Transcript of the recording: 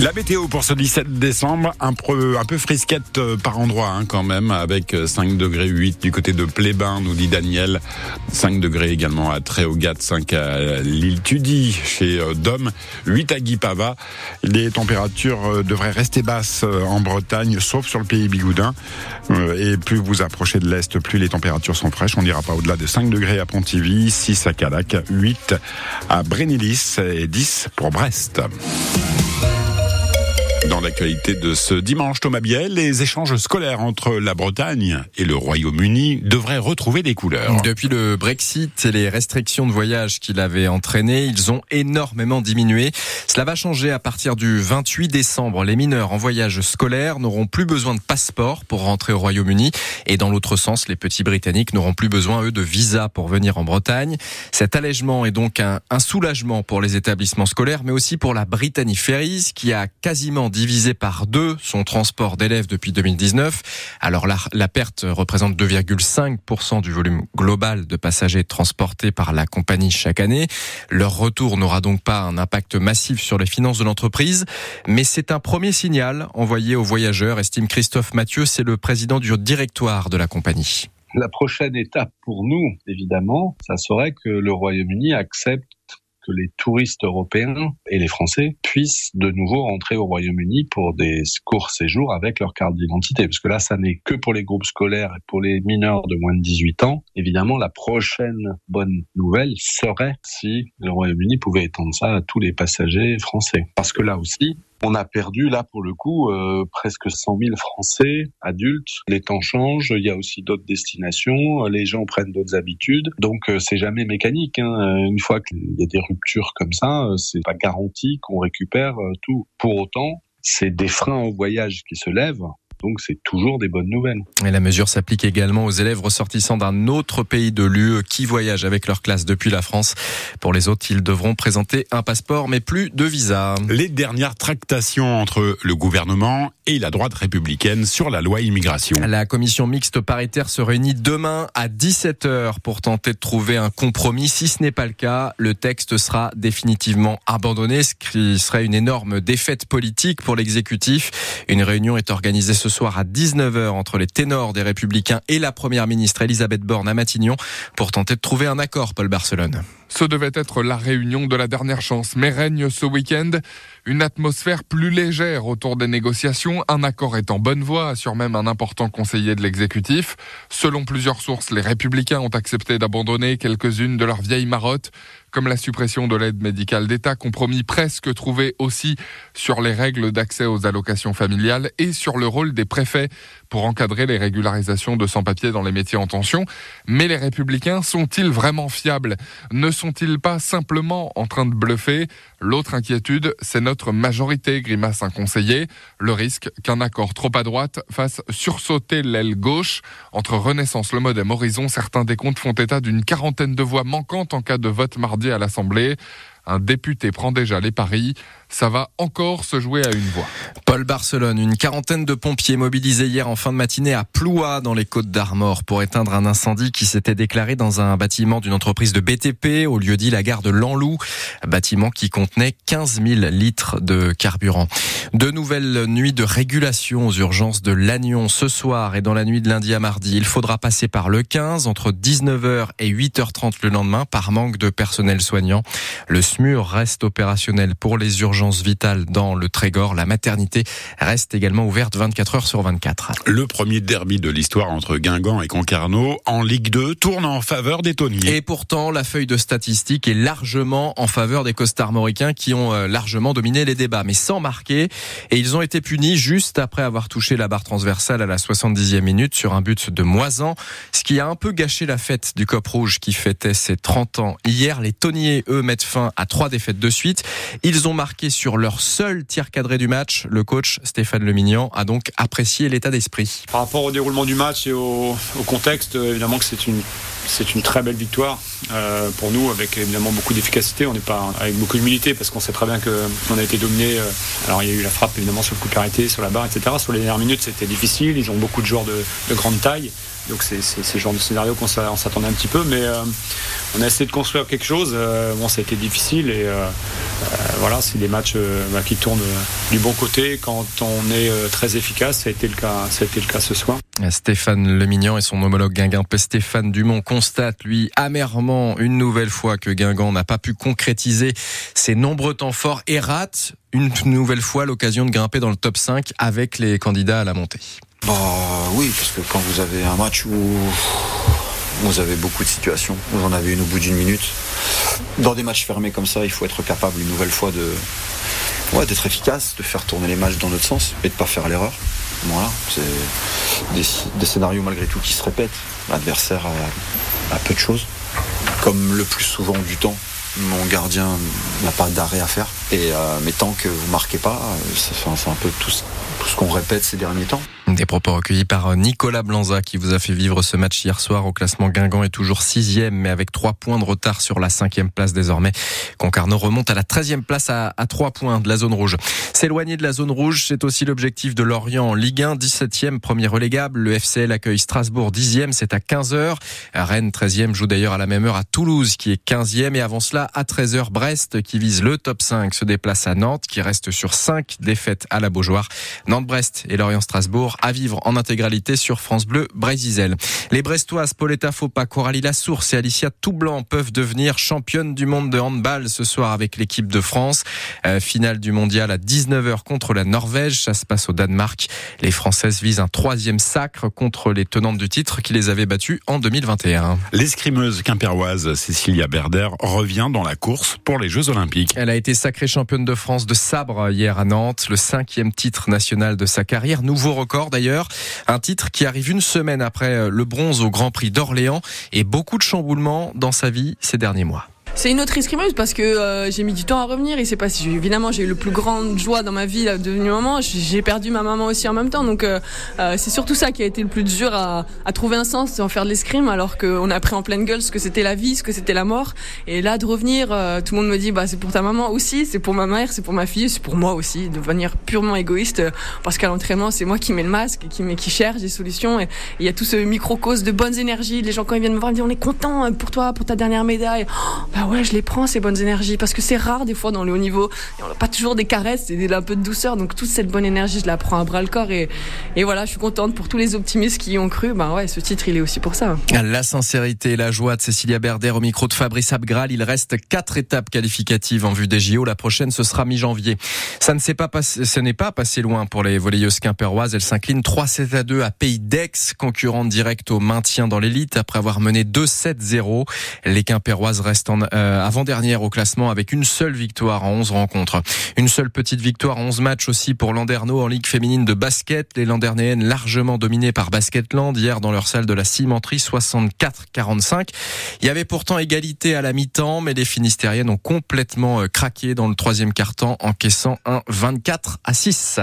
La météo pour ce 17 décembre, un peu, frisquette euh, par endroit hein, quand même, avec 5 degrés 8 du côté de Plébin, nous dit Daniel. 5 degrés également à Tréogat, 5 à l'île Tudy, chez euh, Dom, 8 à Guipava. Les températures euh, devraient rester basses en Bretagne, sauf sur le pays bigoudin. Et plus vous approchez de l'Est, plus les températures sont fraîches. On n'ira pas au-delà de 5 degrés à Pontivy, 6 à Calac, 8 à Brénilis et 10 pour Brest. Dans l'actualité de ce dimanche, Thomas Biel, les échanges scolaires entre la Bretagne et le Royaume-Uni devraient retrouver des couleurs. Depuis le Brexit et les restrictions de voyage qu'il avait entraînées, ils ont énormément diminué. Cela va changer à partir du 28 décembre. Les mineurs en voyage scolaire n'auront plus besoin de passeport pour rentrer au Royaume-Uni. Et dans l'autre sens, les petits Britanniques n'auront plus besoin, eux, de visa pour venir en Bretagne. Cet allègement est donc un, soulagement pour les établissements scolaires, mais aussi pour la Britannie Ferries, qui a quasiment divisé par deux son transport d'élèves depuis 2019. Alors la, perte représente 2,5% du volume global de passagers transportés par la compagnie chaque année. Leur retour n'aura donc pas un impact massif sur les finances de l'entreprise, mais c'est un premier signal envoyé aux voyageurs, estime Christophe Mathieu, c'est le président du directoire de la compagnie. La prochaine étape pour nous, évidemment, ça serait que le Royaume-Uni accepte que les touristes européens et les Français puissent de nouveau rentrer au Royaume-Uni pour des courts séjours avec leur carte d'identité. Parce que là, ça n'est que pour les groupes scolaires et pour les mineurs de moins de 18 ans. Évidemment, la prochaine bonne nouvelle serait si le Royaume-Uni pouvait étendre ça à tous les passagers français. Parce que là aussi, on a perdu là pour le coup euh, presque 100 000 Français adultes. Les temps changent, il y a aussi d'autres destinations, les gens prennent d'autres habitudes, donc euh, c'est jamais mécanique. Hein. Une fois qu'il y a des ruptures comme ça, euh, c'est pas garanti qu'on récupère tout. Pour autant, c'est des freins au voyage qui se lèvent. Donc c'est toujours des bonnes nouvelles. Et la mesure s'applique également aux élèves ressortissants d'un autre pays de l'UE qui voyagent avec leur classe depuis la France. Pour les autres, ils devront présenter un passeport mais plus de visa. Les dernières tractations entre le gouvernement et la droite républicaine sur la loi immigration. La commission mixte paritaire se réunit demain à 17h pour tenter de trouver un compromis. Si ce n'est pas le cas, le texte sera définitivement abandonné, ce qui serait une énorme défaite politique pour l'exécutif. Une réunion est organisée ce soir à 19h entre les ténors des Républicains et la Première ministre Elisabeth Borne à Matignon pour tenter de trouver un accord, Paul Barcelone. Ce devait être la réunion de la dernière chance, mais règne ce week-end une atmosphère plus légère autour des négociations. Un accord est en bonne voie, assure même un important conseiller de l'exécutif. Selon plusieurs sources, les républicains ont accepté d'abandonner quelques-unes de leurs vieilles marottes, comme la suppression de l'aide médicale d'État, compromis presque trouvé aussi sur les règles d'accès aux allocations familiales et sur le rôle des préfets pour encadrer les régularisations de sans-papiers dans les métiers en tension. Mais les républicains sont-ils vraiment fiables? Ne sont-ils pas simplement en train de bluffer? L'autre inquiétude, c'est notre majorité, grimace un conseiller. Le risque qu'un accord trop à droite fasse sursauter l'aile gauche. Entre Renaissance, le Modem, Horizon, certains décomptes font état d'une quarantaine de voix manquantes en cas de vote mardi à l'Assemblée. Un député prend déjà les paris. Ça va encore se jouer à une voix. Paul Barcelone, une quarantaine de pompiers mobilisés hier en fin de matinée à Ploua dans les Côtes d'Armor pour éteindre un incendie qui s'était déclaré dans un bâtiment d'une entreprise de BTP au lieu dit la gare de Lanlou, bâtiment qui contenait 15 000 litres de carburant. De nouvelles nuits de régulation aux urgences de Lannion ce soir et dans la nuit de lundi à mardi. Il faudra passer par le 15 entre 19h et 8h30 le lendemain par manque de personnel soignant. SMUR reste opérationnel pour les urgences vitales dans le Trégor. La maternité reste également ouverte 24 heures sur 24. Le premier derby de l'histoire entre Guingamp et Concarneau en Ligue 2 tourne en faveur des tonniers. Et pourtant, la feuille de statistiques est largement en faveur des costarmoricains qui ont euh, largement dominé les débats, mais sans marquer. Et ils ont été punis juste après avoir touché la barre transversale à la 70e minute sur un but de Moisan, ce qui a un peu gâché la fête du Cop Rouge qui fêtait ses 30 ans. Hier, les tonniers, eux, mettent fin à trois défaites de suite. Ils ont marqué sur leur seul tir cadré du match. Le coach Stéphane Lemignan a donc apprécié l'état d'esprit. Par rapport au déroulement du match et au, au contexte, évidemment que c'est une c'est une très belle victoire euh, pour nous, avec évidemment beaucoup d'efficacité. On n'est pas avec beaucoup d'humilité parce qu'on sait très bien qu'on a été dominé. Euh, alors il y a eu la frappe évidemment sur le coup arrêté, sur la barre, etc. Sur les dernières minutes, c'était difficile. Ils ont beaucoup de joueurs de, de grande taille. Donc c'est ce genre de scénario qu'on s'attendait un petit peu, mais euh, on a essayé de construire quelque chose. Bon, ça a été difficile et, voilà, c'est des matchs bah, qui tournent du bon côté quand on est très efficace. Ça a été le cas, ça a été le cas ce soir. Stéphane Lemignan et son homologue Guingampais Stéphane Dumont constatent, lui, amèrement une nouvelle fois que Guingamp n'a pas pu concrétiser ses nombreux temps forts et rate une nouvelle fois l'occasion de grimper dans le top 5 avec les candidats à la montée. Bah oui, parce que quand vous avez un match où vous avez beaucoup de situations, vous en avez une au bout d'une minute, dans des matchs fermés comme ça, il faut être capable une nouvelle fois de ouais, d'être efficace, de faire tourner les matchs dans notre sens et de pas faire l'erreur. Voilà, c'est des, scénarios malgré tout qui se répètent. L'adversaire a, peu de choses, comme le plus souvent du temps. Mon gardien n'a pas d'arrêt à faire. Et euh, mais tant que vous marquez pas, euh, c'est un peu tout ce qu'on répète ces derniers temps. Des propos recueillis par Nicolas Blanza qui vous a fait vivre ce match hier soir au classement Guingamp est toujours sixième mais avec trois points de retard sur la cinquième place désormais. Concarneau remonte à la treizième place à, trois points de la zone rouge. S'éloigner de la zone rouge, c'est aussi l'objectif de Lorient en Ligue 1, 17e, premier relégable. Le FCL accueille Strasbourg 10e, c'est à 15h. Rennes 13e joue d'ailleurs à la même heure à Toulouse qui est 15e et avant cela à 13h Brest qui vise le top 5 se déplace à Nantes qui reste sur 5 défaites à la Beaujoire. Nantes-Brest et Lorient-Strasbourg à vivre en intégralité sur France Bleu Brésil. Les Brestoises Pauletta Fopa, Coralie Lassource et Alicia Toublanc peuvent devenir championnes du monde de handball ce soir avec l'équipe de France. Euh, finale du mondial à 19h contre la Norvège. Ça se passe au Danemark. Les Françaises visent un troisième sacre contre les tenantes du titre qui les avaient battues en 2021. L'escrimeuse quimpéroise Cécilia Berder revient dans la course pour les Jeux Olympiques. Elle a été sacrée championne de France de sabre hier à Nantes, le cinquième titre national de sa carrière. Nouveau record d'ailleurs. Un titre qui arrive une semaine après euh, le bronze au Grand Prix d'Orléans et beaucoup de chamboulements dans sa vie ces derniers mois. C'est une autre escrimeuse parce que euh, j'ai mis du temps à revenir. Il s'est passé, évidemment, j'ai eu le plus grande joie dans ma vie là, devenu maman. J'ai perdu ma maman aussi en même temps, donc euh, euh, c'est surtout ça qui a été le plus dur à, à trouver un sens en faire de l'escrime, alors qu'on a appris en pleine gueule ce que c'était la vie, ce que c'était la mort. Et là, de revenir, tout le monde me dit, bah c'est pour ta maman aussi, c'est pour ma mère, c'est pour ma fille, c'est pour moi aussi, de devenir purement égoïste, parce qu'à l'entraînement, c'est moi qui mets le masque, qui, qui cherche des solutions. Et il y a tout ce microcosme de bonnes énergies. Les gens quand ils viennent me voir, ils me disent, on est content pour toi, pour ta dernière médaille. Oh, bah ouais, je les prends ces bonnes énergies parce que c'est rare des fois dans le haut niveau. on n'a pas toujours des caresses et un peu de douceur. Donc toute cette bonne énergie, je la prends à bras le corps et, et voilà, je suis contente pour tous les optimistes qui y ont cru. Ben ouais, ce titre, il est aussi pour ça. La sincérité et la joie de Cécilia Berder au micro de Fabrice Abgral. Il reste quatre étapes qualificatives en vue des JO. La prochaine, ce sera mi-janvier. Ça ne s'est pas passé, ce n'est pas passé loin pour les volleyeuses quimpéroises. Elles s'inclinent 3-7 à 2 à Pays d'Aix, concurrente directe au maintien dans l'élite après avoir mené 2-7-0. Les quimpéroises restent en, euh, avant avant-dernière au classement avec une seule victoire en 11 rencontres. Une seule petite victoire en 11 matchs aussi pour Landerneau en Ligue féminine de basket. Les Landernéennes largement dominées par Basketland hier dans leur salle de la cimenterie 64-45. Il y avait pourtant égalité à la mi-temps, mais les Finistériennes ont complètement euh, craqué dans le troisième quart-temps, encaissant un 24 à 6.